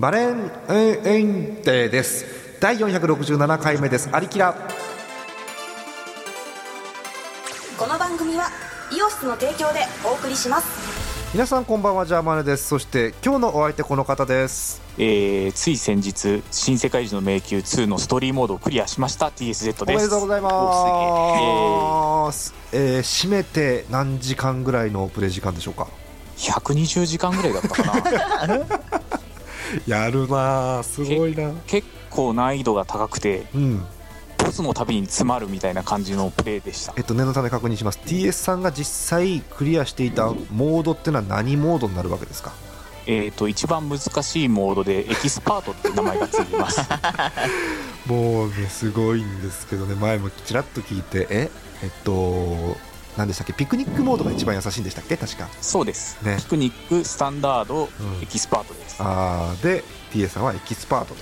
バレンエンデーです。第467回目です。アリキラ。この番組はイオシスの提供でお送りします。皆さんこんばんはジャーマネです。そして今日のお相手この方です。えー、つい先日「新世界樹の迷宮2」のストーリーモードをクリアしました。TSZ おです。めでとうございます。えー、締めて何時間ぐらいのプレイ時間でしょうか？120時間ぐらいだったかな やるなすごいな。結構難易度が高くてうん。ボスのたびに詰まるみたいな感じのプレイでした。えっと念のため確認します。TS さんが実際クリアしていたモードっていうのは何モードになるわけですか？えっ、と一番難しいモードでエキスパートって名前がついてます。もうねすごいんですけどね。前もちらっと聞いてええっと何でしたっけ？ピクニックモードが一番優しいんでしたっけ？確か。そうです、ね。ピクニックスタンダード、うん。エキスパートです。あーで TS さんはエキスパート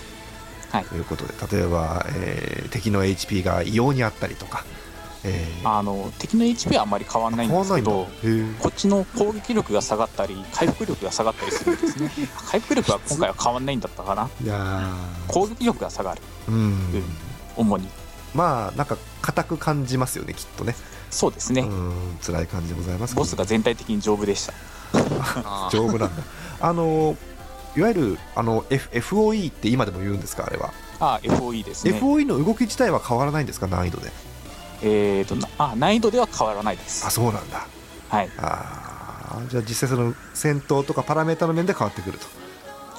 はい。ということで例えば、えー敵の HP が異様にあったりとか、えー。あの敵の HP はあんまり変わんないんですけどこっちの攻撃力が下がったり回復力が下がったりするんですね。回復力は今回は変わんないんだったかな。ーいや攻撃力が下がる。ーうん、うん。主に。まあなんか硬く感じますよねきっとねそうですね、うん辛い感じでございますボスが全体的に丈夫でした。丈夫なんだ。あのいわゆるあの、F、FOE って今でも言うんですかあれは、ああ FOE ですね。FOE の動き自体は変わらないんですか難易度で？えーとなあ難易度では変わらないです。あそうなんだ。はい。あーじゃあ実際その戦闘とかパラメータの面で変わってくると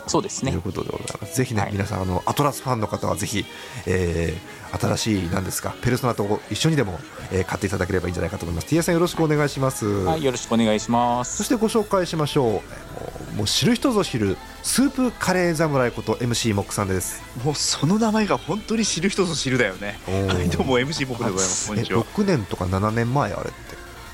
そうですねということでございますぜひね、はい皆さんあのアトラスファンの方はぜひ、えー新しいなんですかペルソナと一緒にでも、えー買っていただければいいんじゃないかと思います T.S. さんよろしくお願いします、はいよろしくお願いしますそしてご紹介しましょうえーもう知る人ぞ知るスープカレー侍こと MC モックさんですもうその名前が本当に知る人ぞ知るだよね。はい、どうも MC 僕でございます。こんえにちは。6年とか7年前あれって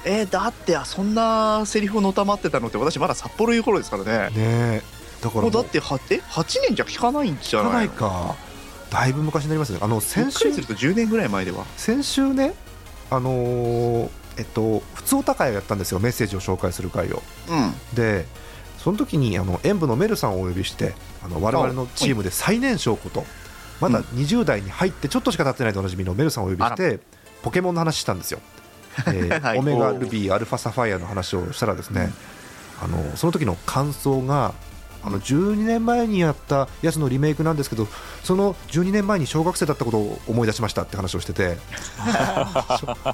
えー、だってそんなセリフをのたまってたのって私まだ札幌いう頃ですからね。ねえだからもうだってはえ？8年じゃ聞かないんじゃかなないいか。だいぶ昔になりますね。あの先先週週すると10年ぐらい前では？先週ねあのーえっと普通お高いをやったんですよ。メッセージを紹介する会を。うん。でその時にあの演舞のメルさんをお呼びしてあの我々のチームで最年少ことまだ20代に入ってちょっとしか経ってないとおなじみのメルさんをお呼びしてポケモンの話したんですよ、えーはい。オメガルビーアルファサファイアの話をしたらですね、あのその時の感想があの12年前にやったやつのリメイクなんですけどその12年前に小学生だったことを思い出しましたって話をしてて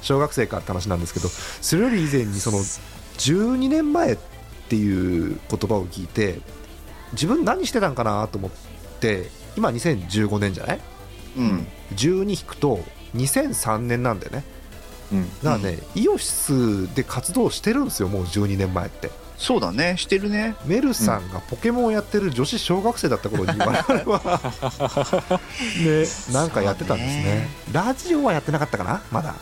小 小学生かって話なんですけどそれより以前にその12年前っていう言葉を聞いて自分何してたんかなと思って今2015年じゃない？うん。12引くと2003年なんだよね。うん。だからね、イオシスで活動してるんですよもう12年前ってそうだね。してるね。メルさんがポケモンをやってる女子小学生だった頃に我々はねなんかやってたんですね。ラジオはやってなかったかな？まだ。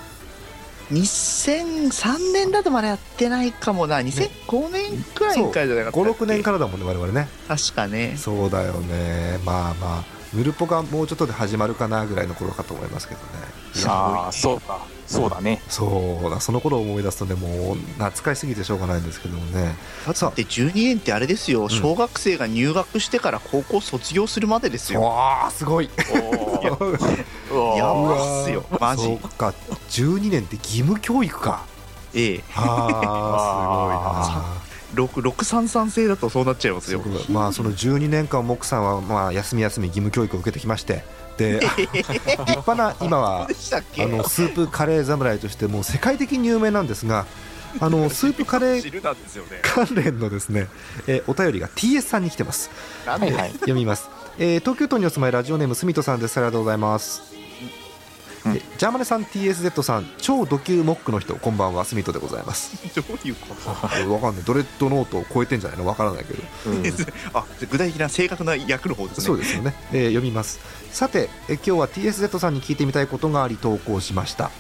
2003年だとまだやってないかもな。2005年くらいからじゃなかったっけ？56年からだもんね我々ね。確かね。そうだよね。まあまあ。ヌルポがもうちょっとで始まるかなぐらいの頃かと思いますけどね。ああそうかそうだね。そうだ。その頃を思い出すとねもう懐かしすぎてしょうがないんですけどもね。だって12年ってあれですよ、小学生が入学してから高校卒業するまでですよ。わあすごい。やばっすよ。マジ。そうか。12年って義務教育か。ええ。あ6 633制だとそうなっちゃいますよ。まあその12年間モクさんはまあ休み休み義務教育を受けてきまして。で 立派な今はあのスープカレー侍としてもう世界的に有名なんですがあの スープカレー関連のですね、えーお便りが TS さんに来てます。はい。読みます、えー東京都にお住まいラジオネームすみとさんです。ありがとうございます、うん。えジャーマネさん TSZ さん超ド級モックの人こんばんはすみとでございます。どういうこと？わかんない。ドレッドノートを超えてんじゃないの？わからないけど。あ具体的な正確な役の方ですね。そうですよね、えー読みます。さて、えー今日は TSZ さんに聞いてみたいことがあり投稿しました。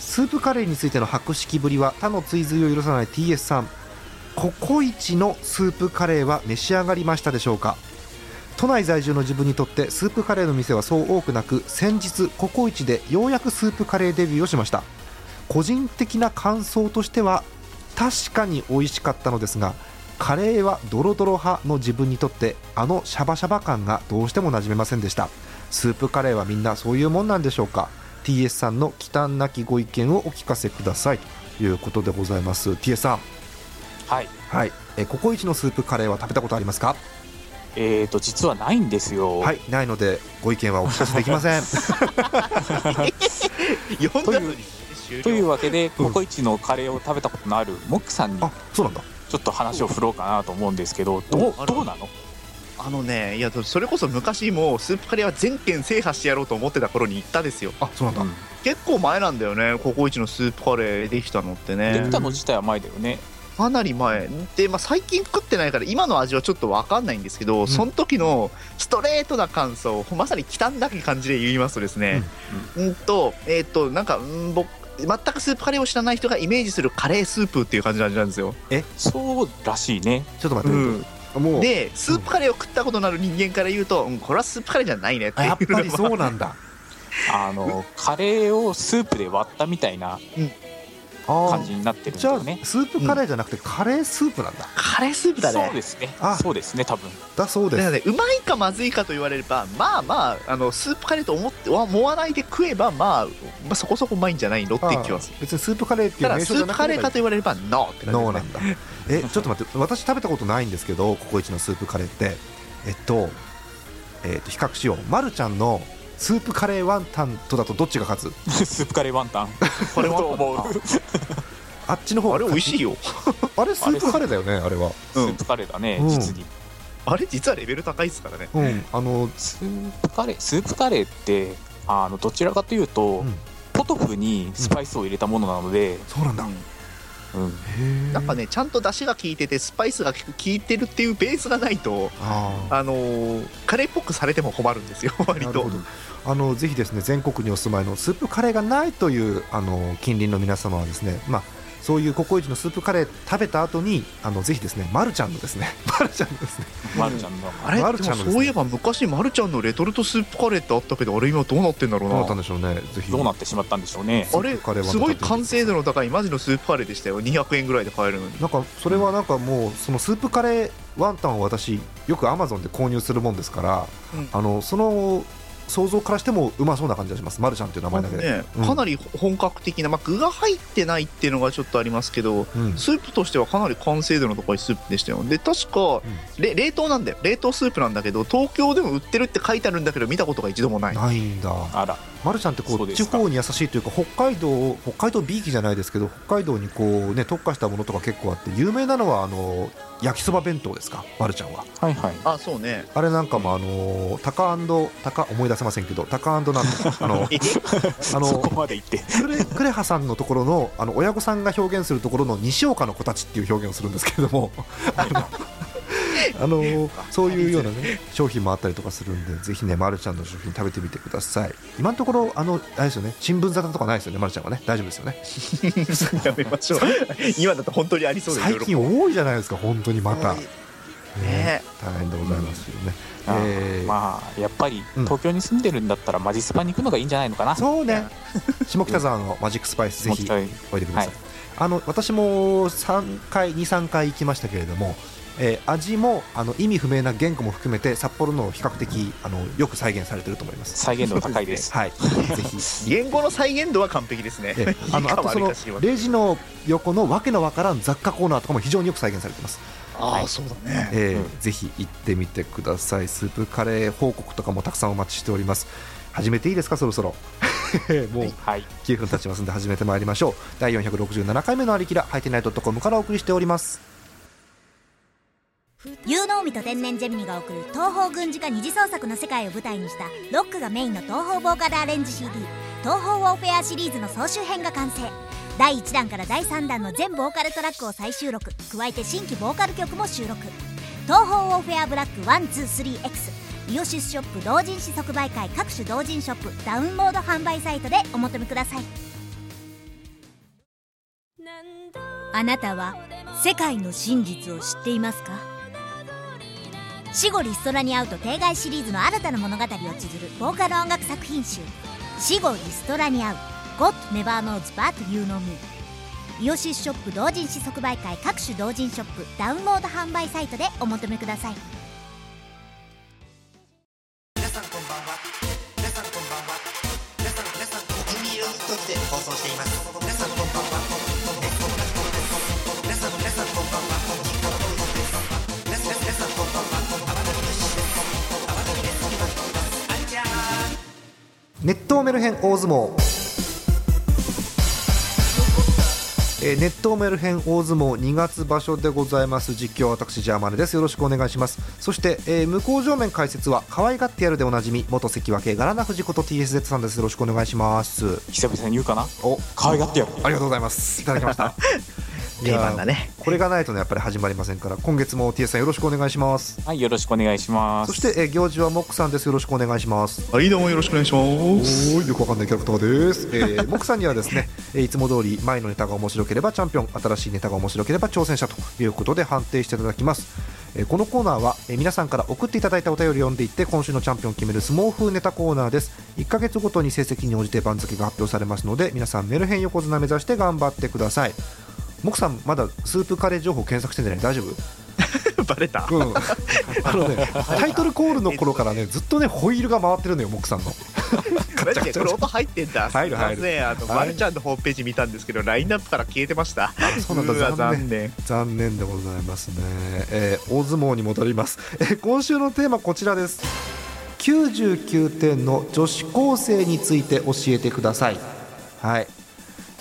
スープカレーについての博識ぶりは他の追随を許さない TS さん。ココイチのスープカレーは召し上がりましたでしょうか？都内在住の自分にとってスープカレーの店はそう多くなく先日ココイチでようやくスープカレーデビューをしました。個人的な感想としては確かに美味しかったのですがカレーはドロドロ派の自分にとってあのシャバシャバ感がどうしても馴染めませんでした。スープカレーはみんなそういうもんなんでしょうか？TS さんの忌憚なきご意見をお聞かせください。ということでございます。TS さん。はい。はい。えココイチのスープカレーは食べたことありますか？えーと実はないんですよ、はいないのでご意見はお聞かせできません。読んだのに。終了というわけでココイチのカレーを食べたことのあるモックさんにあそうなんだ。ちょっと話を振ろうかなと思うんですけどどうおどうなの？あのねいやそれこそ昔もうスープカレーは全県制覇してやろうと思ってた頃に行ったですよ。あそうなんだ、うん。結構前なんだよねココイチのスープカレーできたのってでねきたの自体は前だよねかなり前。で、まあ、最近食ってないから今の味はちょっと分かんないんですけど、その時のストレートな感想まさに忌憚なき感じで言いますとですね、うん、とえっ、となんかうん僕全くスープカレーを知らない人がイメージするカレースープっていう感じの味なんですよ、そうらしいね。ちょっと待って、うん、もう。でスープカレーを食ったことのある人間から言うと、うん、これはスープカレーじゃないねって。いうあやっぱりそうなんだ。あのカレーをスープで割ったみたいなあ感じになってるんじゃあだよねスープカレーじゃなくてカレースープなんだ、カレースープだね。そうですね。あ。そうですね多分。だそうです。だからねうまいかまずいかと言われればまあまああのスープカレーと思っては思わないで食えば、まあ、まあそこそこうまいんじゃないのって気はする。別にスープカレーっていうただス名称じゃなくープカレーかとて言われればノーって感じノーなんだ。え ちょっと待って私食べたことないんですけどココイチのスープカレーって。えっとえっと比較しよう。まるちゃんのスープカレーワンタンとだとどっちが勝つ？スープカレーワンタン。これはと思うあっちの方あれ美味しいよ。よ あれスープカレーだよねあれは。スープカレーだね、うん。実に。あれ実はレベル高いですからね。うん。あのスープカレースープカレーってあのどちらかというと、うん。ポトフにスパイスを入れたものなので、そうなんだ、うん。なんかねちゃんと出汁が効いててスパイスが効いてるっていうベースがないとあのーカレーっぽくされても困るんですよ 割と。あのぜひですね全国にお住まいのスープカレーがないというあの近隣の皆様はですねまあそういうココイチのスープカレー食べた後にあのぜひですねまるちゃんのですねまるちゃんのですね。まるちゃんの。あれまるちゃんのね。そういえば昔まるちゃんのレトルトスープカレーってあったけどあれ今どうなってんだろうな。どうなったんでしょうね。ぜひ。どうなってしまったんでしょうね。あれすごい完成度の高いマジのスープカレーでしたよ。200円ぐらいで買えるのに。なんかそれはなんかもうそのスープカレーワンタンを私よくアマゾンで購入するもんですから、うんあのその想像からしてもうまそうな感じがします。まるちゃんっていう名前だけで、ねうん。かなり本格的な、まあ、具が入ってないっていうのがちょっとありますけどうん。スープとしてはかなり完成度の高いスープでしたよ。で確か、れ冷凍なんだよ。冷凍スープなんだけど東京でも売ってるって書いてあるんだけど見たことが一度もない。ないんだ。あらまるちゃんってこそう地方に優しいというか北海道北海道ビーキじゃないですけど北海道にこうね特化したものとか結構あって有名なのはあの焼きそば弁当ですか？まるちゃんは。はいはい。あそうね。あれなんかもあのタカタカ思い出せませんけどタカなんとかあの あそのこまで言って。クレクレハさんのところのあの親御さんが表現するところの西岡の子たちっていう表現をするんですけれどもあのあのそういうような、ね、商品もあったりとかするんでぜひね、ま、るちゃんの商品食べてみてください。今のところあのあれですよね新聞沙汰とかないですよね、ま、るちゃんはね。大丈夫ですよね。やめましょう。今だと本当にありそうで最近多いじゃないですか本当にまた、ね。ね。大変でございますよね、えー。まあやっぱりうん。東京に住んでるんだったらマジスパに行くのがいいんじゃないのかな。そうね。下北沢のマジックスパイスぜひおいでください。あの私も3回23回行きましたけれども、えー味もあの意味不明な言語も含めて札幌の比較的あのよく再現されてると思います。再現度高いです。はい。ぜひ。言語の再現度は完璧ですね。えあのあとそのレジの横のわけのわからん雑貨コーナーとかも非常によく再現されてます、ああそうだね。えーうん。ぜひ行ってみてください。スープカレー報告とかもたくさんお待ちしております。始めていいですか？そろそろ。もうはい。9分経ちますんで始めてまいりましょう。第467回目のありきらハイテナイトコムからお送りしております有能美と天然ジェミニが送る東方軍事化二次創作の世界を舞台にしたロックがメインの東方ボーカルアレンジ CD「東方ウォーフェア」シリーズの総集編が完成。第1弾から第3弾の全ボーカルトラックを再収録。加えて新規ボーカル曲も収録。東方ウォーフェアブラック 123X イオシスショップ同人誌即売会各種同人ショップ。ダウンロード販売サイトでお求めください。あなたは世界の真実を知っていますか？死後リストラに会うと定外シリーズの新たな物語を綴るボーカル音楽作品集「死後リストラに会う God Never Knows But You Know Me」イオシスショップ同人誌即売会各種同人ショップダウンロード販売サイトでお求めください。ー熱湯メルヘン大相撲。えー、熱湯メルヘン大相撲2月場所でございます。実況は私ジャーマネです。よろしくお願いします。そして、えー向こう正面解説は可愛がってやるでおなじみ元関脇ガラナ藤子と TSZ さんです。よろしくお願いします。久々に言うかな？お可愛がってやるありがとうございます。いただきました 定番だね。これがないとねやっぱり始まりませんから今月も TS さんよろしくお願いします。はいよろしくお願いします。そして、えー行事はモックさんです。よろしくお願いします。はいどうもよろしくお願いします。およくわかんないキャラクターです、えー、モクさんにはですね、えーいつも通り前のネタが面白ければチャンピオン新しいネタが面白ければ挑戦者ということで判定していただきます、えーこのコーナーは、えー皆さんから送っていただいたお便りを読んでいって今週のチャンピオンを決める相撲風ネタコーナーです。1ヶ月ごとに成績に応じて番付が発表されますので皆さんメルヘン横綱目指して頑張ってくださいモクさんまだスープカレー情報検索してんじゃない？大丈夫？バレた。うん、あのねタイトルコールの頃からねずっとねホイールが回ってるのよモクさんの。これ音入ってんだ。入る入る。すいません。あのはい。マルちゃんのホームページ見たんですけどラインナップから消えてました。そうなんだ。わ残念。残念。残念でございますね、えー大相撲に戻ります、えー今週のテーマこちらです。99点の女子高生について教えてください。はい、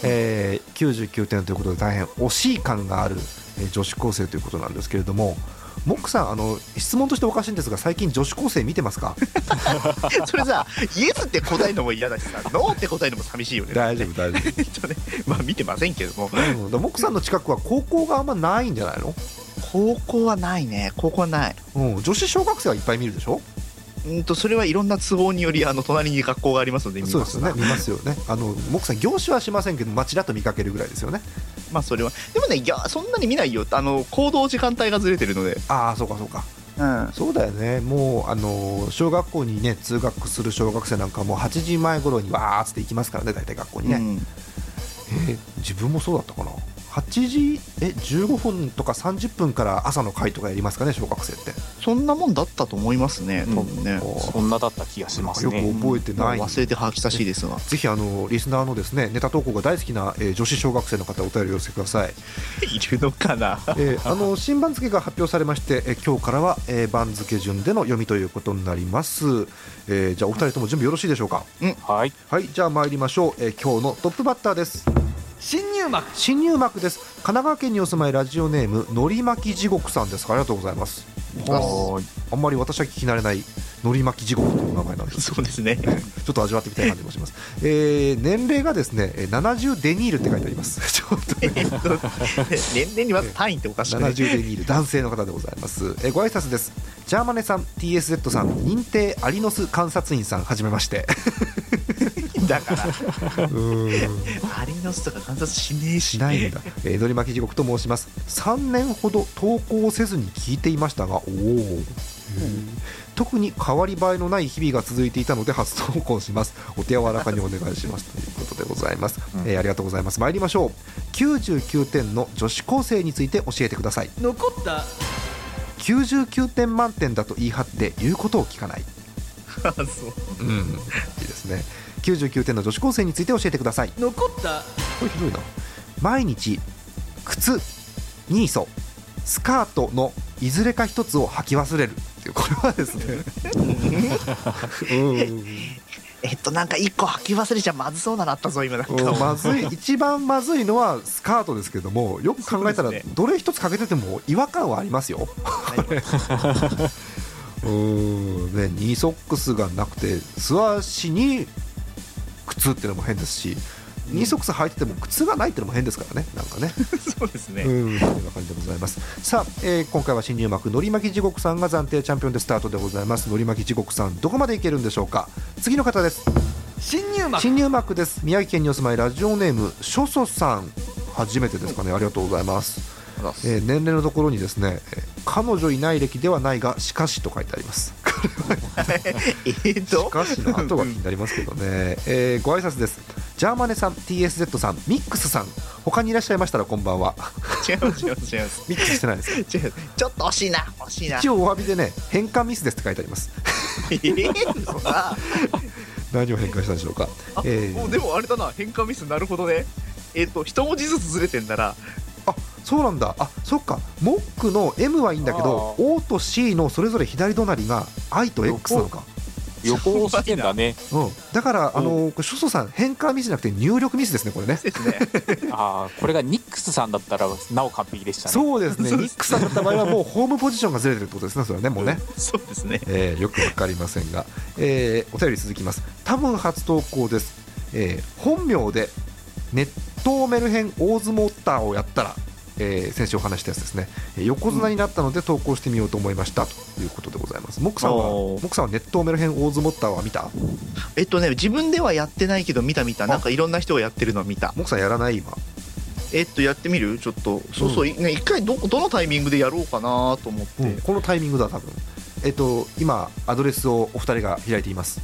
えー99点ということで大変惜しい感がある、えー女子高生ということなんですけれどもモックさんあの質問としておかしいんですが最近女子高生見てますか？それさイエスって答えるのも嫌だしさノーって答えるのも寂しいよね。大丈夫大丈え っとねまあ見てませんけども。夫、うん、モックさんの近くは高校があんまないんじゃないの、高校はないね。高校はない。うん、女子小学生はいっぱい見るでしょ？うんとそれはいろんな都合によりあの隣に学校がありますので見ますそうですよね、見ますよね。あの、モクさん、業種はしませんけど、まあ、ちらっと見かけるぐらいですよね。まあそれはでもねいやそんなに見ないよあの行動時間帯がずれてるのでああ、そうか、そうか。うんそうだよね、もう、あの、小学校にね、通学する小学生なんかもう8時前頃にわーって行きますからね、大体学校にね。うんえー自分もそうだったかな。8時、え、15分とか30分から朝の会とかやりますかね、小学生って。そんなもんだったと思いますね多分ね、こそんなだった気がしますよくね覚えてない。まあ忘れてはきたしいですがぜひあのリスナーのですねネタ投稿が大好きな、えー女子小学生の方お便りを寄せてください。いるのかな？えーあの新番付が発表されまして、えー今日からは、えー番付順での読みということになります、えーじゃあお二人とも準備よろしいでしょうか？はい。はい。じゃあ参りましょう、えー今日のトップバッターです新入幕。新入幕です。神奈川県にお住まいラジオネームのり巻き地獄さんです。ありがとうございます。はあんまり私は聞き慣れないのり巻き地獄という名前なんです。そうですね。ちょっと味わってみたい感じもします、えー年齢がですねえー70デニールって書いてあります。ちょっとね。えっと年々にまず単位っておかしい。70デニール男性の方でございます、えーご挨拶です。ジャーマネさん TSZ さん認定アリノス観察員さんはじめましてだから。アリノスとか観察しねえし。しないんだ、えー、のり巻き地獄と申します。3年ほど投稿せずに聞いていましたがおお特に変わり映えのない日々が続いていたので初投稿します。お手柔らかにお願いします。ということでございます、うん。えーありがとうございます。参りましょう。99点の女子高生について教えてください。残った。99点満点だと言い張って言うことを聞かない。あそう。うん。いいですね99点の女子高生について教えてください。残った。これひどいな。毎日靴ニーソスカートのいずれか一つを履き忘れる。っていうこれはですね。うん。えっとなんか一個履き忘れちゃまずそうなのあったぞ今なんか。うん。まずい。一番まずいのはスカートですけどもよく考えたらどれ一つ欠けてても違和感はありますよ。うん。ねニーソックスがなくて素足に靴っていうのも変ですしニーソックス履いてても靴がないっていうのも変ですからねなんかね そうですね、うん、という感じでございます。さあ、えー今回は新入幕のり巻き地獄さんが暫定チャンピオンでスタートでございます。のり巻き地獄さん、どこまでいけるんでしょうか。次の方です。新入幕新入幕です。宮城県にお住まいラジオネームしょそさん、初めてですかね。ありがとうございます。えー年齢のところにですね、えー彼女いない歴ではないがしかしと書いてあります。えっとしかしの後が気になりますけどね、えーご挨拶です。ジャーマネさん TSZ さんミックスさん。他にいらっしゃいましたらこんばんは。違います違います違いますミックスしてないですか？違う。ちょっと惜しいな。惜しいな。一応お詫びでね変換ミスですって書いてあります。えー嘘だ何を変換したんでしょうか？あえー。もうでもあれだな。変換ミスなるほどね。えっ、と一文字ずつずれてんならあそうなんだ。あそっか。モックの M はいいんだけど O と C のそれぞれ左隣が I と X なのか。横。押してんだね。うん、だから、あのこれ諸祖さん、変換ミスじゃなくて入力ミスですね、これね。ですねああこれがニックスさんだったらなお完璧でしたね。そうですね、ニックさんだった場合は、もうホームポジションがずれてるってことですね、それはね、もうね。そうですね。えーよくわかりませんが、えーお便り続きます。多分初投稿です。えー本名で熱湯メルヘン大相撲ターをやったら、えー先週お話したやつですね、えー横綱になったので投稿してみようと思いました。ということでございます。モックさんは、モックさんは熱湯メルヘン大相撲ターは見た？えっとね自分ではやってないけど見た見た。なんかいろんな人がやってるのを見た。モックさんやらない今？えっとやってみる？ちょっと。そうそう、いね一回どどのタイミングでやろうかなと思って、うん。このタイミングだ、多分。えっと、今、アドレスをお二人が開いています。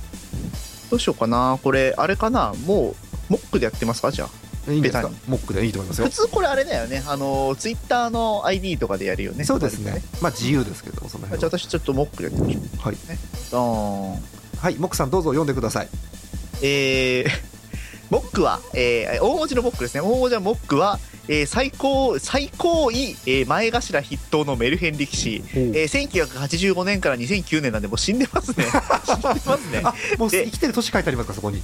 どうしようかな。これあれかな？もうモックでやってますか？じゃあいベタに。モックでいいと思いますよ。普。通これあれだよね。あのツイッターの ID とかでやるよね。そうですね。まあ自由ですけども、その割とねじゃあ辺は。私ちょっとモックでやってみましょはい。うドーンはい、モックさんどうぞ読んでください。えー、モックは、えー大文字のモックですね。大文字のモックは、えー最高最高位、えー前頭筆頭のメルヘン力士、えー1985年から2009年なんでもう死んでますね。死んでますね。あ、もうで生きてる年書いてありますか、そこに。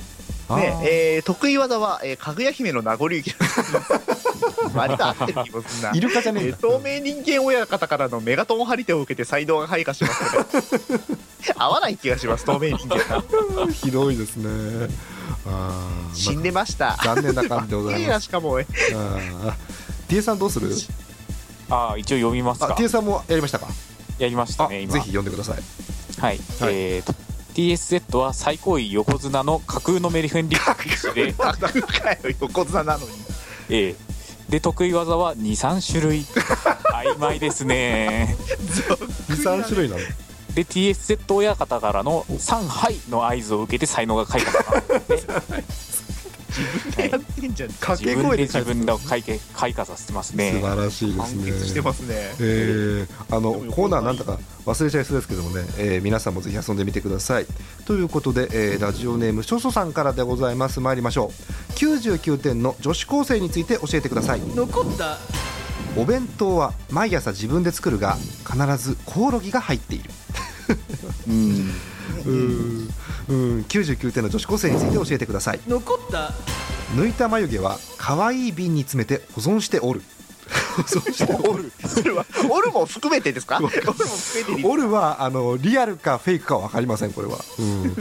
あねー。えー得意技は、えーかぐや姫の名残雪 割と合ってる気もすんな。イルカじゃねえ透明人間親方からのメガトン張り手を受けて才能が開花します合わない気がします透明人間が。ひどいですね。あー死んでました。残念な感じでございいます。やしかもえあー。T さんどうする？ああ一応読みますあか T さんもやりましたか？やりましたね今。ひ読んでください。はい、えーと TSZ は最高位横綱の架空のメリフェン力士で、かよ横綱なのにえーで得意技は23種類。曖昧ですね。二三種類なの。で TSZ 親方からの「3杯」の合図を受けて才能が開花した やってんじゃん。掛け自分で声で自分の開花開花させてます素ね晴らしいで完すね。結してますね。えーあのコーナーなんだか忘れちゃいそうですけどもね、えー皆さんもぜひ遊んでみてください。ということで、えーラジオネームしょそさんからでございます。参りましょう。99点の女子高生について教えてください。残った。お弁当は毎朝自分で作るが必ずコオロギが入っている。うんうーん。うん。99点の女子高生について教えてください。残った。抜いた眉毛は可愛い瓶に詰めて保存しておる。保存しておる。それはオルも含めてですか？オルも含めてオルはあのリアルかフェイクかは分かりません、これは、うん。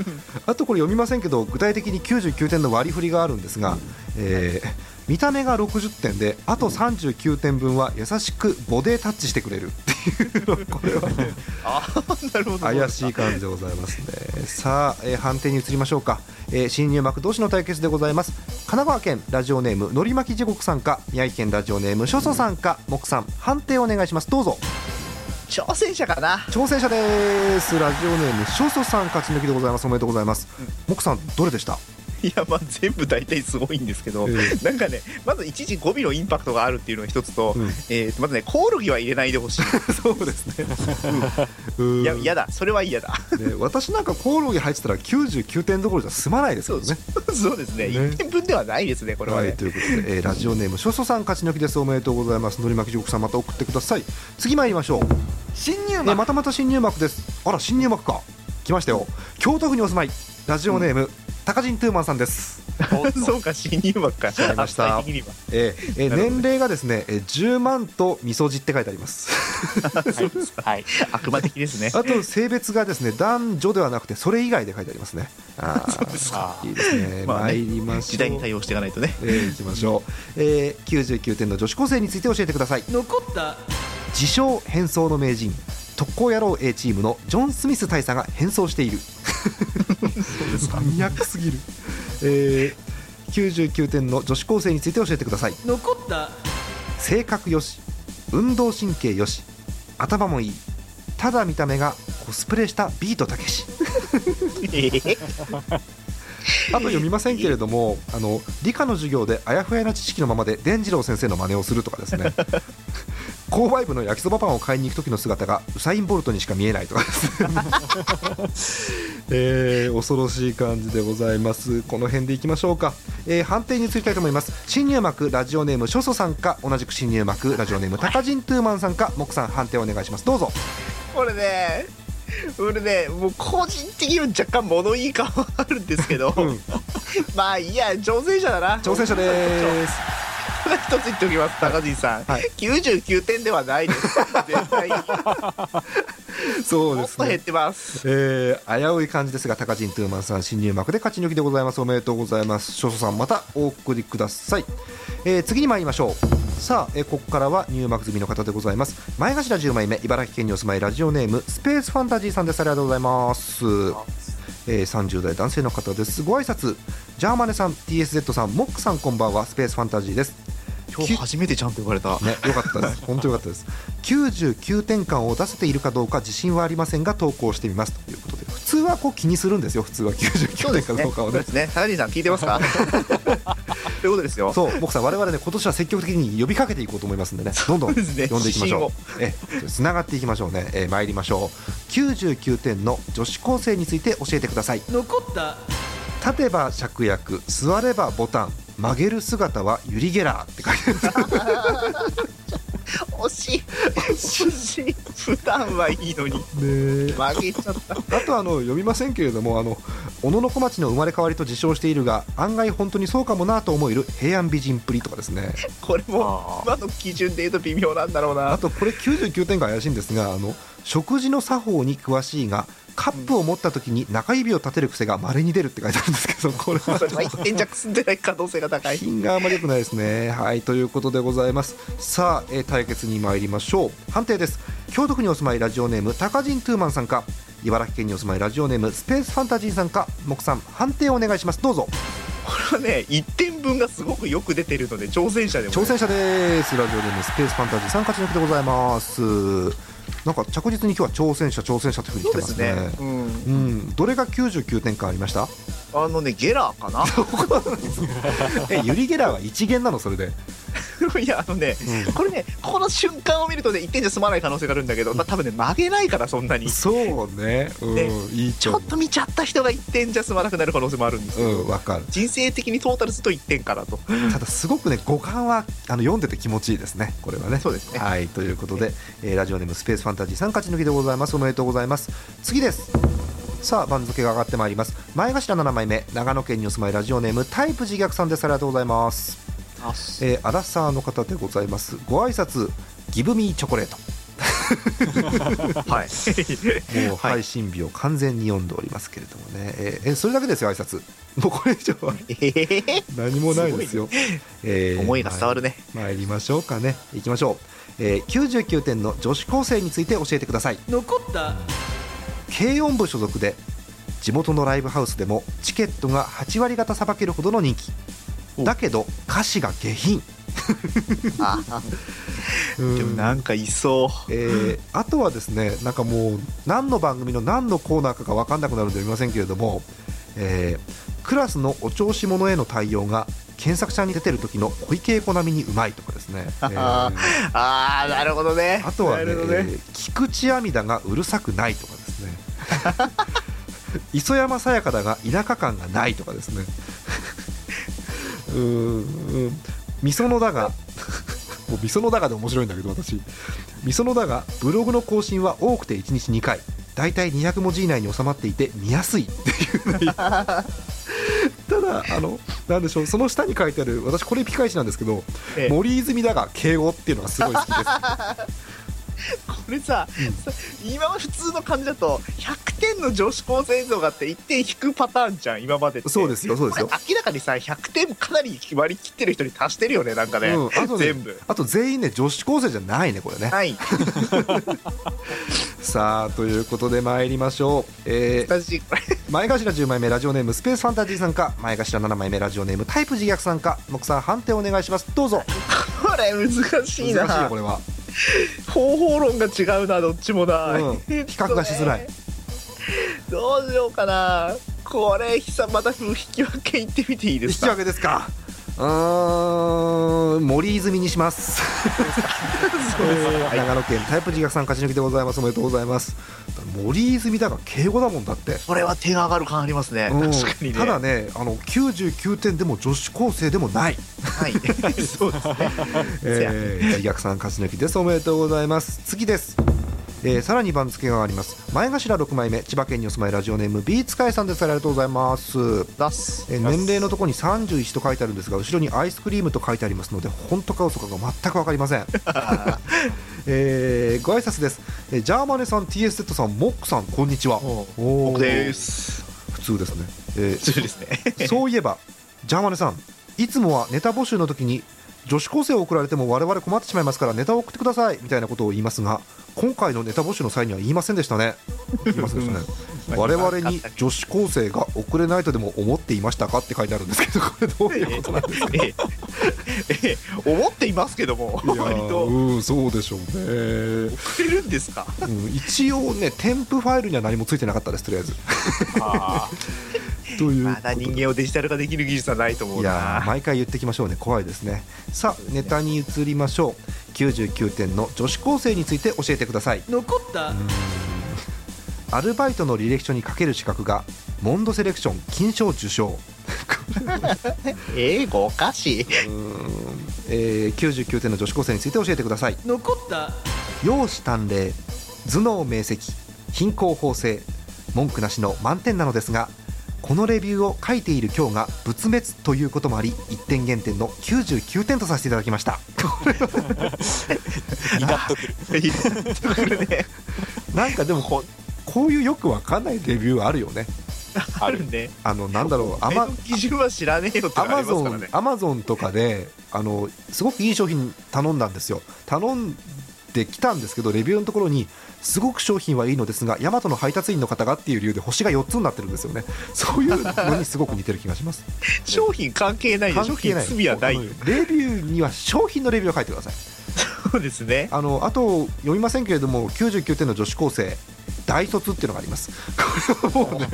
あとこれ読みませんけど具体的に99点の割り振りがあるんですが、えー見た目が60点であと39点分は優しくボデータッチしてくれる。っていう。のこれはね。怪しい感じでございますね。さあ、えー判定に移りましょうか、えー新入幕同士の対決でございます。神奈川県ラジオネームのり巻き地獄さんか宮城県ラジオネームしょそさんか木さん。判定お願いします。どうぞ。挑戦者かな。挑戦者です。ラジオネームしょそさん勝ち抜きでございます。おめでとうございます、木さんどれでした？いやまあ全部大体すごいんですけど、えなんかねまず一時語尾のインパクトがあるっていうのが一つと、うん。えーとまずねコオロギは入れないでほしい。そうですね、うん。いや嫌だ。それは嫌だ。ね私なんかコオロギ入ってたら99点どころじゃ済まないですけどね。そうですね。ね。1点分ではないですねこれはね、はい、ということで、えーラジオネームしょそさん勝ち抜きです。おめでとうございます。のり巻き地獄さんまた送ってください。次参りましょう。新入幕。えーまたまた新入幕です。あら新入幕か。来ましたよ。京都府にお住まい。ラジオネーム、高人トゥーマンさんです、そうか新入幕か。えーえー年齢がですね、えー10万と味噌汁って書いてあります。はい。悪魔的ですね。あと性別がですね男女ではなくてそれ以外で書いてありますね。あーあーいいですね。まあね参りまし時代に対応していかないとね。えー、いきましょう、えー、99点の女子高生について教えてください。残った。自称変装の名人特攻野郎 A チームのジョン・スミス大佐が変装しているそうですか。マニアックすぎる、えー、99点の女子高生について教えてください。残った。性格よし運動神経よし頭もいいただ見た目がコスプレしたビートたけし。え ーあと読みませんけれどもあの理科の授業であやふやな知識のままで伝次郎先生の真似をするとかですね購買部の焼きそばパンを買いに行く時の姿がウサイン・ボルトにしか見えないとかです。ね、えー恐ろしい感じでございます。この辺でいきましょうか、えー判定に移りたいと思います。新入幕ラジオネームショソさんか同じく新入幕ラジオネームタカジントゥーマンさんかモクさん判定お願いします。どうぞ。これね俺ねもう個人的には若干物言い感はあるんですけど、うん。まあいいや挑戦者だな。挑戦者です一つ言っておきます高地さん、はい99点ではないです 絶対にそうですねもっと減ってますえー、危うい感じですが、高陣トゥーマンさん、新入幕で勝ち抜きでございます。おめでとうございます。少々さん、またお送りください。えー次に参りましょう。さあ、えーここからは入幕済みの方でございます。前頭10枚目、茨城県にお住まいラジオネーム、スペースファンタジーさんです。ありがとうございます。えー30代男性の方です。ご挨拶ジャーマネさん、TSZ さん、モックさん、こんばんは。スペースファンタジーです。今日初めてちゃんと呼ばれた。ね、よかったです。本当よかったです。99点間を出せているかどうか自信はありませんが投稿してみます。ということで、普通はこう気にするんですよ。普通は99点かどうかをね。ね。高地さん聞いてますか？ということですよ。そう、僕さん、我々ね、今年は積極的に呼びかけていこうと思いますんでね、どんどん呼んでいきましょう。え、つながっていきましょうね。えー、参りましょう。99点の女子高生について教えてください。残った。立てば芍薬、座ればボタン、曲げる姿はユリ・ゲラーって書いてある。んです惜しい。惜しい。普段はいいのに。ね。曲げちゃった。あとあの読みませんけれどもあの小野小町の生まれ変わりと自称しているが案外本当にそうかもなと思える平安美人っぷりとかですね。これも今の基準で言うと微妙なんだろうな。あとこれ99点が怪しいんですがあの食事の作法に詳しいがカップを持った時に中指を立てる癖が稀に出るって書いてあるんですけどこれはそれは一点弱進んでない可能性が高い品があまり良くないですね。はいということでございます。さあ、えー対決に参りましょう。判定です。京都府にお住まいラジオネーム高人トゥーマンさんか茨城県にお住まいラジオネームスペースファンタジーさんか木さん判定をお願いします。どうぞ。これはね1点分がすごくよく出てるので挑戦者でも挑戦者です。ラジオネームスペースファンタジーさん勝ち抜きでございます。なんか着実に今日は挑戦者挑戦者というふうに来てますね。ね。うん。うん、どれが99点間ありました？あのねゲラーかな？えユリ・ゲラーは一元なの？それで、いやあのねうん。これねこの瞬間を見るとね1点じゃ済まない可能性があるんだけど、まあ、多分ね曲げないからそんなに。そうね、うん、ね。いいちょっと見ちゃった人が1点じゃ済まなくなる可能性もあるんですけど、うん、わかる。人生的にトータルすると1点かなと。ただすごくね五感はあの読んでて気持ちいいですね。これはね。そうですね。はい。ということで、えーラジオネームスペースファンタジーさん勝ち抜きでございます。おめでとうございます。次ですさあ番付が上がってまいります。前頭7枚目長野県にお住まいラジオネームタイプ自虐さんです。ありがとうございます。えー、アラサーの方でございます。ご挨拶ギブミーチョコレート。はい。もう配信日を完全に読んでおりますけれどもね、えーえーそれだけですよ挨拶。もうこれ以上は。えー？何もないですよ。えー思いが伝わるね。参りましょうかね。いきましょう、えー99点の女子高生について教えてください。残った軽音部所属で地元のライブハウスでもチケットが8割方さばけるほどの人気。だけど歌詞が下品。でもなんかいそう。えーあとはですねなんかもう何の番組の何のコーナーかが分かんなくなるんで読みませんけれども、えークラスのお調子者への対応が検索者に出てる時の小池栄子並みにうまいとかですね、えーああなるほどね。あとはねなるほどえー菊池亜美だがうるさくないとか 磯山さやかだが田舎感がないとかですね。うーんうん。みそのだがもうみそのだがで面白いんだけど私。みそのだがブログの更新は多くて1日2回。だいたい200文字以内に収まっていて見やすい。っていうね。ただあのなんでしょう。その下に書いてある私これピカイチなんですけどええ。森泉だが敬語っていうのがすごい好きですこれさ、さ今は普通の感じだと100点の女子高生像があって1点引くパターンじゃん今までって。そうですよそうですよ。明らかにさ100点かなり割り切ってる人に足してるよねなんかね、うんあとね全部。あと全員ね女子高生じゃないねこれね。はい。さあということで参りましょう、えー前頭10枚目ラジオネームスペースファンタジーさんか前頭7枚目ラジオネームタイプ自虐さんか木さん判定お願いします。どうぞ。これ難しいな。難しいよこれは 方法論が違うなどっちもな、うん。比較がしづらい。どうしようかな。これ久また引き分け行ってみていいで引き分すかけですか？うーん。森泉にします。えー長野県タイプ自虐さん勝ち抜きでございます。おめでとうございます森泉だが敬語だもんだって。これは手が上がる感ありますね。うん。確かにね。ただねあの99点でも女子高生でもない、はい。そうですね。えー、自虐さん勝ち抜きです。おめでとうございます。次ですえーさらに番付があります。前頭6枚目千葉県にお住まいラジオネームビーツカイさんです。ありがとうございます。出す。えー年齢のところに31と書いてあるんですが後ろにアイスクリームと書いてありますので本当か嘘かが全く分かりません、えーご挨拶です、えージャーマネさん TSZ さんモックさんこんにちは。僕です。普通ですね、えーそうですね。そういえばジャーマネさんいつもはネタ募集の時に女子高生を送られても我々困ってしまいますからネタを送ってくださいみたいなことを言いますが今回のネタ募集の際には言いませんでしたね。言いませんでしたね。我々に 女子高生が送れないとでも思っていましたかって書いてあるんですけどこれどういうことなんですか？ええええ思っていますけども。割とうんそうでしょうね、送れるんですか？うん、一応ね添付ファイルには何もついてなかったですとりあえず。あ というまだ人間をデジタル化できる技術はないと思ういや毎回言ってきましょうね怖いですね。さあネタに移りましょう。99点の女子高生について教えてください。残った？アルバイトの履歴書に書ける資格がモンドセレクション金賞受賞。英語おかしい。えー99点の女子高生について教えてください。残った？容姿端麗頭脳明晰貧困法制文句なしの満点なのですがこのレビューを書いている今日が仏滅ということもあり1点減点の99点とさせていただきました。ね。なんかでもここういうよくわかんないレビューあるよね。あるね。あのなんだろうアアママ基準は知らねえよアマゾンアマゾンとかであのすごくいい商品頼んだんですよ。頼んできたんですけどレビューのところにすごく商品はいいのですがヤマトの配達員の方がっていう理由で星が4つになってるんですよね。そういうのにすごく似てる気がします。商品関係ないで商品罪はない。レビューには商品のレビューを書いてください。そうですね。あのあと読みませんけれども99点の女子高生大卒っていうのがあります。これはもうね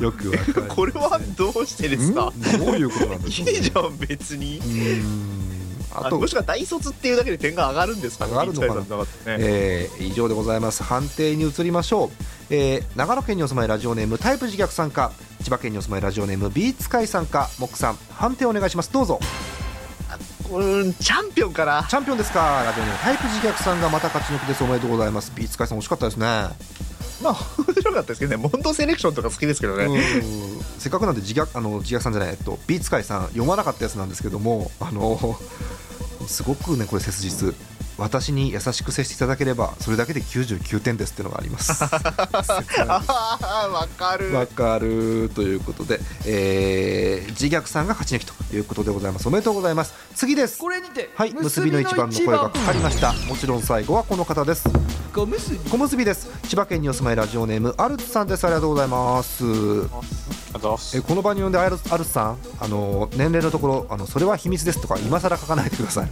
よくわかるこれはどうしてですか？ん？どういうことなんでいしょう、いじゃん別にあとあもしくは大卒っていうだけで点が上がるんですかね。上がるのかな？ね。えー以上でございます。判定に移りましょう、えー長野県にお住まいラジオネームタイプ自虐さんか千葉県にお住まいラジオネームビーツカイさんかモックさん判定お願いします。どうぞ。うんチャンピオンかな？チャンピオンですか？ラジオネームタイプ自虐さんがまた勝ち抜きです。おめでとうございます。ビーツカイさん惜しかったですね。まあ面白かったですけどね。モンドセレクションとか好きですけどね。うん。せっかくなんで自虐あの自虐さんじゃない、えっと、ビーツカイさん読まなかったやつなんですけどもあのすごくねこれ切実。私に優しく接していただければそれだけで99点ですっていうのがあります。わかる。わかる。ということで、えー、自虐さんが勝ち抜きということでございます。おめでとうございます。次です。これにてはい結びの一番の声がかかりました。もちろん最後はこの方です。小結び。小結びです。千葉県にお住まいラジオネームアルツさんです。ありがとうございますえこの場に呼んでアルアルツさんあの年齢のところあのそれは秘密ですとか今更書かないでください。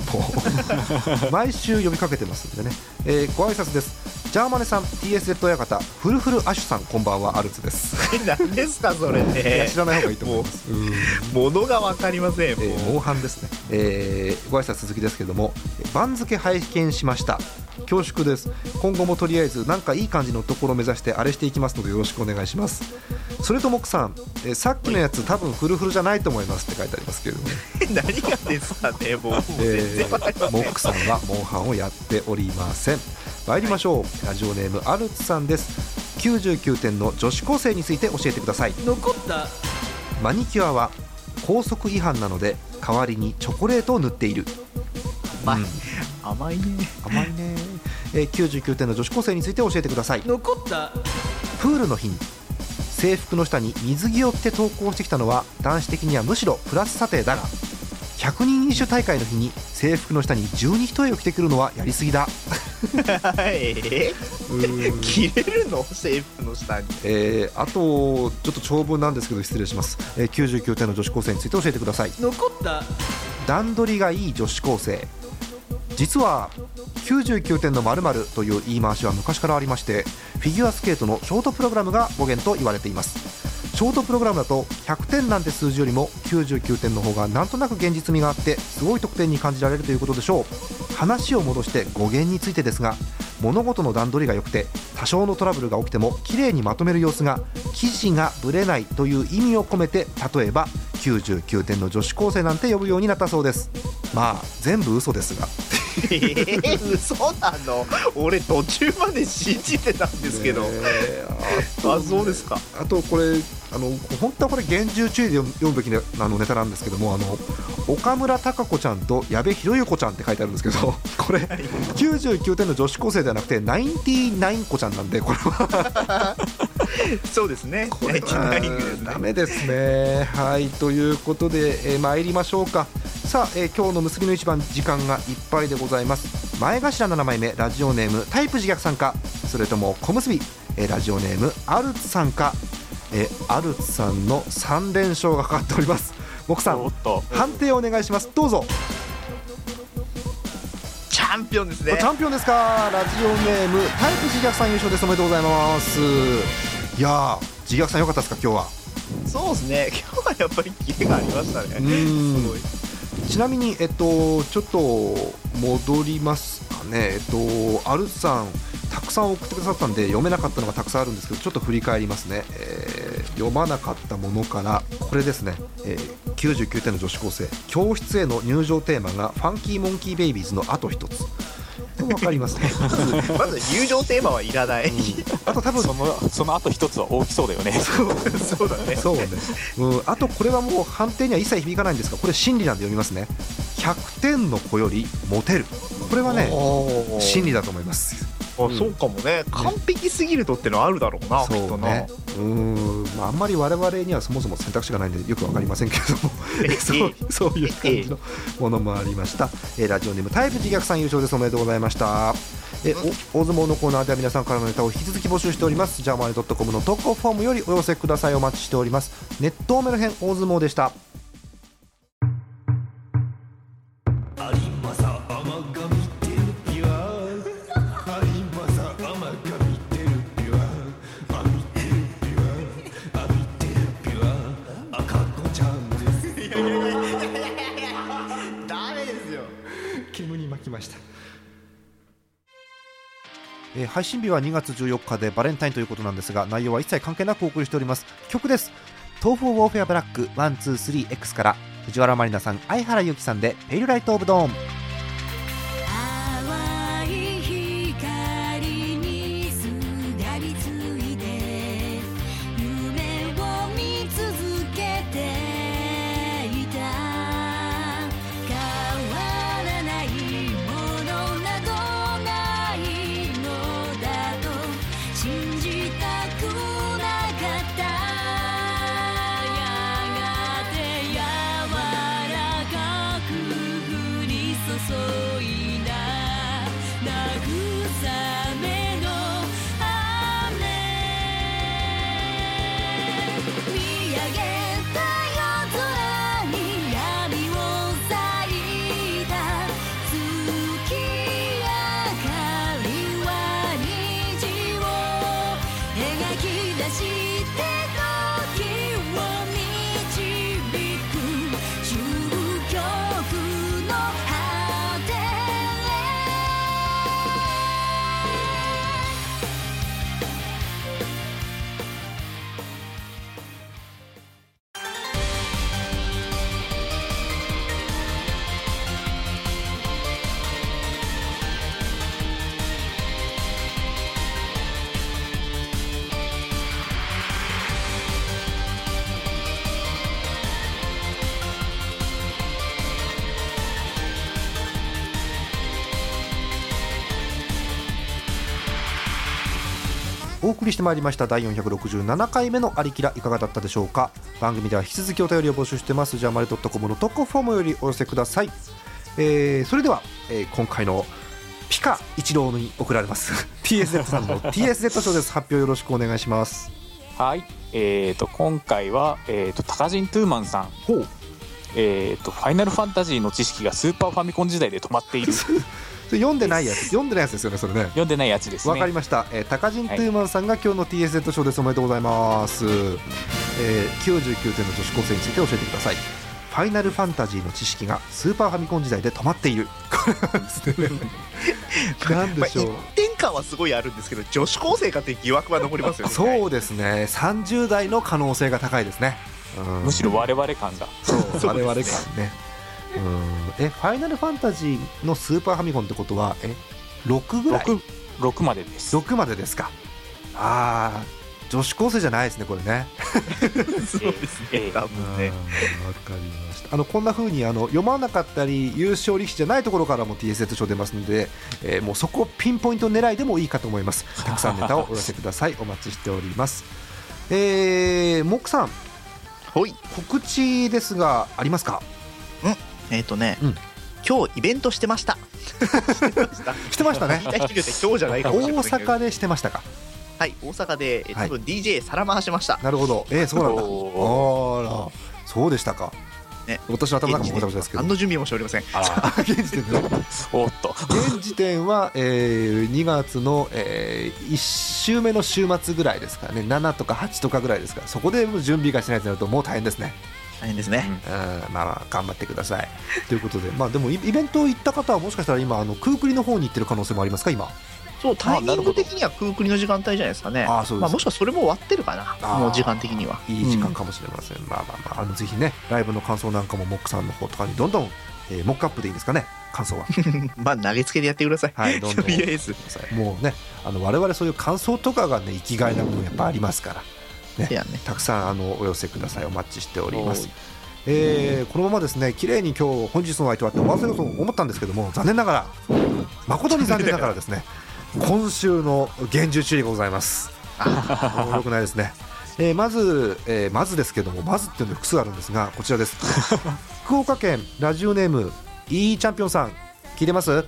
毎週呼びかけてますんでね、えーご挨拶ですジャーマネさん TSZ 親方フルフルアシュさんこんばんはアルツです。何ですかそれね。知らない方がいいと思います。うん。ものがわかりませんえー、もう。モンハンですね、えーご挨拶続きですけども番付拝見しました。恐縮です。今後もとりあえずなんかいい感じのところを目指してあれしていきますのでよろしくお願いします。それとモックさん、えーさっきのやつ多分フルフルじゃないと思いますって書いてありますけれども、何がですかねもう。えー、せん。モックさんはモンハンをやっておりません参りましょう。ラジオネームアルツさんです。99点の女子高生について教えてください。残った？マニキュアは校則違反なので代わりにチョコレートを塗っている。甘い。うん。甘いね。甘いね、えー99点の女子高生について教えてください。残った？プールの日に制服の下に水着を着て投稿してきたのは男子的にはむしろプラス査定だが100人一首大会の日に制服の下に12一重を着てくるのはやりすぎだえー切れるの？制服の下に。えーあとちょっと長文なんですけど失礼します、えー99点の女子高生について教えてください。残った？段取りがいい女子高生。実は99点の〇〇という言い回しは昔からありましてフィギュアスケートのショートプログラムが語源と言われていますショートプログラムだと100点なんて数字よりも99点の方がなんとなく現実味があってすごい得点に感じられるということでしょう。話を戻して語源についてですが物事の段取りが良くて多少のトラブルが起きても綺麗にまとめる様子が記事がぶれないという意味を込めて例えば99点の女子高生なんて呼ぶようになったそうです。まあ全部嘘ですが。えー、嘘なの？俺途中まで信じてたんですけど、えーあそうですか。あとこれあの本当はこれ厳重注意で読むべきねあのネタなんですけどもあの岡村孝子ちゃんと矢部博代子ちゃんって書いてあるんですけど これ99点の女子高生ではなくて99子ちゃんなんでこれはそうですね これダメですね。はいということで、えー参りましょうか。さあ、えー今日の結びの一番時間がいっぱいでございます。前頭7枚目ラジオネームタイプ自虐さんか、それとも小結び、えーラジオネームアルツさんか、えーアルツさんの3連勝がかかっております。僕さん判定をお願いします。どうぞ。チャンピオンですねチャンピオンですか。ラジオネームタイプ自虐さん優勝です。おめでとうございます。いやー自虐さん良かったですか今日は。そうですね今日はやっぱりキレがありましたねうんすごいちなみに、えっと、ちょっと戻りますかね、えっと、アルさん、たくさん送ってくださったんで、読めなかったのがたくさんあるんですけど、ちょっと振り返りますね、えー読まなかったものから、これですね、えー99点の女子高生、教室への入場テーマが、ファンキーモンキーベイビーズのあと1つ。わかりますね。まず入場テーマはいらない、あと多分そのその後一つは大きそうだよね。そうだね。そうね、うん、あとこれはもう判定には一切響かないんですが、これ、真理なんで読みますね、100点の子よりモテる、これはね、おー。真理だと思います。あそうかもね。完璧すぎるとってのはあるだろうな、きっとな、ね、うーん、まあ、あんまり我々にはそもそも選択肢がないんでよくわかりませんけれども。え そうそういう感じのものもありました、えーラジオネームタイプ自虐さん優勝です。おめでとうございました。えお大相撲のコーナーでは皆さんからのネタを引き続き募集しております。ジャーマネドットコムの投稿フォームよりお寄せください。お待ちしております。ネットメル編大相撲でしたえー配信日は2月14日でバレンタインということなんですが内容は一切関係なくお送りしております。曲です。東方ウォーフェアブラック 123X から藤原まりなさん相原由紀さんでペイルライトオブドーン。お送りしてまいりました第467回目の「アリキラ」いかがだったでしょうか？番組では引き続きお便りを募集してます。ジャーマネドットコムの特攻フォームよりお寄せください、えーそれでは、えー今回のピカ一郎に送られます。TSZ さんの TSZ 賞です発表よろしくお願いします。はい。えー、と今回は、えー、とタカジントゥーマンさん。ほう。えー、とファイナルファンタジーの知識がスーパーファミコン時代で止まっている それ読んでないやつ読んでないやつですよねそれね。読んでないやつですね。わかりました、えー、タカジントゥーマンさんが今日の TSZ 賞ですおめでとうございます、えー99点の女子高生について教えてください。ファイナルファンタジーの知識がスーパーファミコン時代で止まっている。これはですね なんまあ、でしょう、1点感はすごいあるんですけど女子高生かっていう疑惑は残りますよね。そうですね。30代の可能性が高いですね、うん。むしろ我々感が。そう。我々感ねうん。えファイナルファンタジーのスーパーファミコンってことはえ6ぐらい？6, 6までです。6までですか。ああ女子高生じゃないですねこれね。そうですね。え え多分ね。わかりました。あのこんな風にあの読まなかったり優勝力士じゃないところからも TSZ 賞出ますので、えーもうそこをピンポイント狙いでもいいかと思います。たくさんネタをお寄せください。お待ちしております。えー、モックさん。ほい。告知ですがありますか？えっ、とね、うん。今日イベントしてました。してましたね。今日じゃないかも大阪でしてましたか？はい大阪でえはい。多分 DJ さら回しました、なるほど。えー、そうなんだ。おあら。そうでしたか、ね。私の頭の中もごちゃごちゃですけど。何の準備もしておりません。現時点でねおっと。現時点は、えー2月の、え1週目の週末ぐらいですからね。7とか8とかぐらいですか。らそこでもう準備がしないとなるともう大変ですね、大変ですね、うん。まあまあ頑張ってください。ということでまあでもイイベント行った方はもしかしたら今あの空クリの方に行ってる可能性もありますか？今。そうタイミング的には空クリの時間帯じゃないですかね。あーそうです。まあ、もしくはそれも終わってるかなあー。もう時間的には。いい時間かもしれません、まあまあまああのぜひねライブの感想なんかもモックさんの方とかにどんどん、えーモックアップでいいですかね？感想は。う んまあ投げつけでやってください、はいどんどん。とりあえず。もうねあの我々そういう感想とかがね生きがいな部分やっぱありますからね。ね。たくさんあのお寄せください。お待ちしております。えーこのままですね綺麗に今日本日の相手はって終わらせようと思ったんですけども残念ながら誠に残念ながらですね 今週の厳重注意がございます。よくないですね。えーまず、えーまずですけどもまずっていうのが複数あるんですがこちらです。福岡県ラジオネームいいチャンピオンさん聞いてます？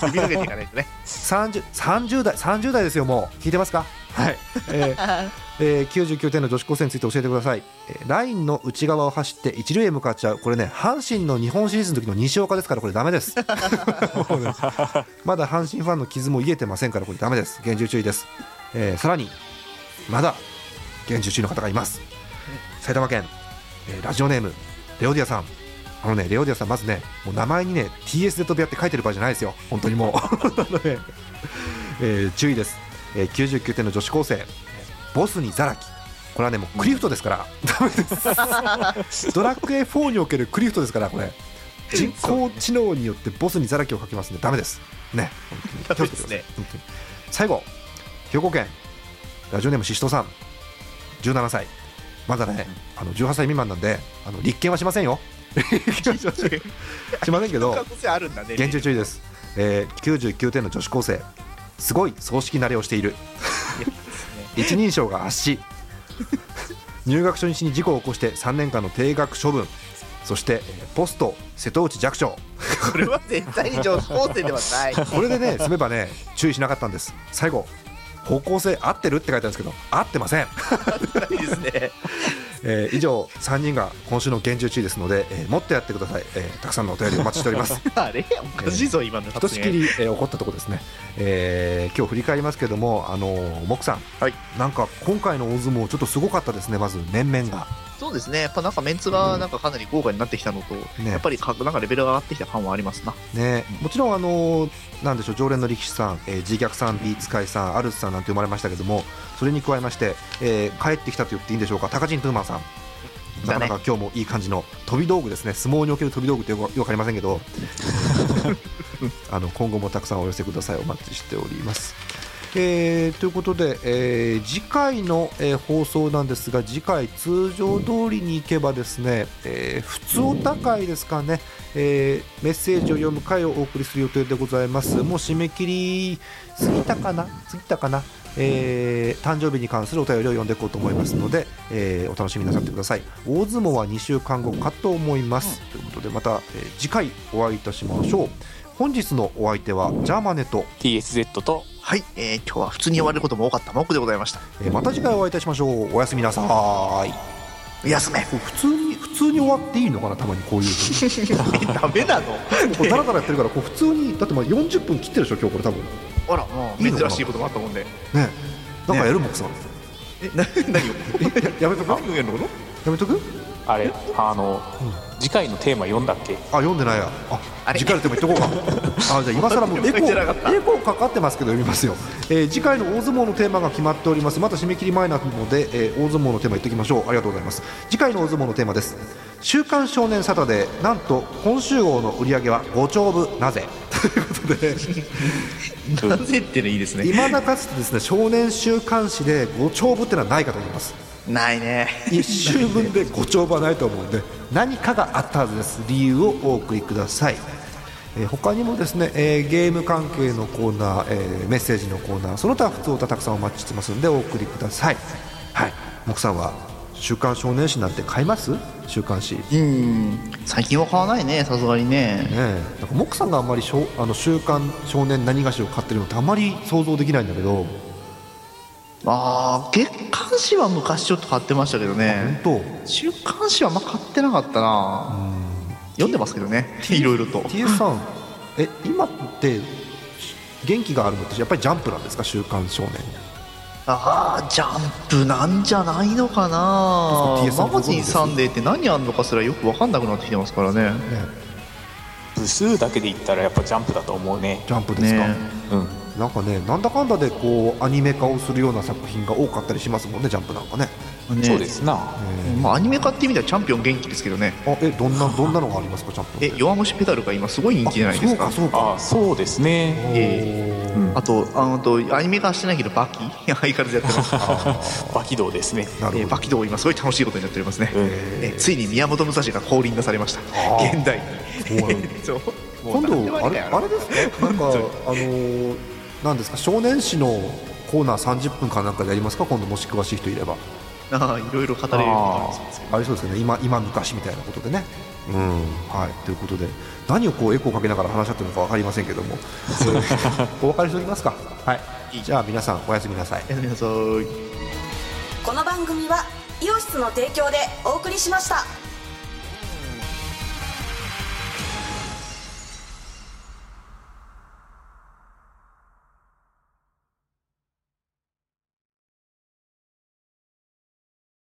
首かけていかないとね。30, 30代30代ですよもう。聞いてますか？はい、えーえー99点の女子高生について教えてください、えーラインの内側を走って一塁へ向かっちゃう。これね阪神の日本シリーズの時の西岡ですからこれダメです。まだ阪神ファンの傷も癒えてませんからこれダメです。厳重注意です、えーさらにまだ厳重注意の方がいます。埼玉県、えーラジオネームレオディアさんあのねレオディアさんまずねもう名前にね TSZ 部屋って書いてる場合じゃないですよ。本当にもう。ね えー注意です、えー99点の女子高生。ボスにザラキ。これはねもうクリフトですから、ダメです。ドラクエ4におけるクリフトですからこれ。人工知能によってボスにザラキをかけますんでダメです。ね。ダメですね。最後。兵庫県。ラジオネームししとうさん。17歳。まだねあの18歳未満なんであの立件はしませんよしませんしませんけどね厳重注意です、えー、99点の女子高生。すごい葬式慣れをしている。一人称が圧死。入学初日に事故を起こして3年間の定額処分。そして、えーポスト瀬戸内寂聴これは絶対に女子高生ではない。これでね済めばね注意しなかったんです。最後方向性合ってる？って書いてあるんですけど合ってません。ないですねえー以上3人が今週の厳重注意ですので、えーもっとやってください、えーたくさんのお便りお待ちしております。あれおかしいぞ、今のひとしきり、えー起こったところですね、えー今日振り返りますけども、あのー、モクさん、はい。なんか今回の大相撲、ちょっとすごかったですね、まず面々が。そうですね。やっぱなんかメンツがなんかかなり豪華になってきたのと、ね。やっぱりかなんかレベルが上がってきた感はありますな。ね、もちろん、あのーなんでしょう常連の力士さん、えー、自虐さん、ビーツカイさん、アルスさんなんて生まれましたけども、それに加えまして、えー帰ってきたと言っていいんでしょうか、高人トゥーマンさん。なかなか今日もいい感じの飛び道具ですね、相撲における飛び道具ってよくよくわかりませんけど、あの今後もたくさんお寄せください、お待ちしております。えーということで、えー次回の、えー放送なんですが次回通常通りに行けばですね、えー普通お高いですかね、えメッセージを読む回をお送りする予定でございます。もう締め切り過ぎたかな？過ぎたかな？え誕生日に関するお便りを読んでいこうと思いますので、えお楽しみなさってください。大相撲は2週間後かと思います、ということでまた、え次回お会いいたしましょう。本日のお相手はジャーマネと TSZ とはい、えー今日は普通に終わることも多かったモクでございました。えーまた次回お会いいたしましょう。おやすみなさい。休めこう普通に普通に終わっていいのかなたまにこういうの ダメなの？こうダラダラやってるからこう普通にだってまあ40分切ってるでしょ今日これ多分。あらもういいのかな？珍しいこともあったもんで。ねなんかやるもんさえな何を？やめとく？何をやるの？かなやめとく？あれあの、次回のテーマ読んだっけ？あ読んでないや。あ次回のテーマ言っとこうか。あじゃあ今更もうエコーエコーかかってますけど読みますよ、えー次回の大相撲のテーマが決まっております。また締め切り前なので、えー大相撲のテーマ言っておきましょう。ありがとうございます。次回の大相撲のテーマです。週刊少年サタデー。なんと今週号の売り上げは5兆部なぜ？ということで。なぜっていうのいいですね。今だかつてですね少年週刊誌で5兆部ってのはないかと思いますないね。1週分で5兆部はないと思うんで何かがあったはずです。理由をお送りください、えー他にもですね、えーゲーム関係のコーナー、えーメッセージのコーナーその他普通歌たくさんお待ちしてますんでお送りください。はい。木さんは「週刊少年誌」なんて買います？週刊誌。ねうん。最近は買わないねさすがにね。え。なんか木さんがあんまりしょあの週刊少年何がしを買ってるのってあまり想像できないんだけどああ月刊誌は昔ちょっと買ってましたけどね。本週刊誌はあんま買ってなかったな。読んでますけどね。いろいろと。当 TS さんえ今って元気があるのってやっぱりジャンプなんですか？週刊少年。ああジャンプなんじゃないのかな。TS さんマガジンサンデーって何あんのかすらよく分かんなくなってきてますからね。ね。部数だけで言ったらやっぱジャンプだと思うね。ジャンプですか、ね。うんなんかねなんだかんだでこうアニメ化をするような作品が多かったりしますもんねジャンプなんかね。ね。そうですな。まあアニメ化って意味ではチャンピオン元気ですけどね。あえどんなどんなのがありますかジャンプえ弱虫ペダルが今すごい人気じゃないですか。あそうかそうか。あそうですね。えうん。あとあのとアニメ化してないけどバキ？相変わらずやってます、バキ道ですね。なるほど、えーバキ道今すごい楽しいことになっておりますね、うんえーついに宮本武蔵が降臨出されました。現代に。今度あれあれですねなんか あのーなんですか？少年誌のコーナー30分かなんかでやりますか？今度もし詳しい人いれば。ああいろいろ語れるようになりますありそうですよね。今今昔みたいなことでね。うん。はい。ということで何をこうエコーかけながら話し合ってるのか分かりませんけども。え ーお別れしておきますか。はい。じゃあ皆さんおやすみなさい。おやすみなさい。この番組はイオシスの提供でお送りしました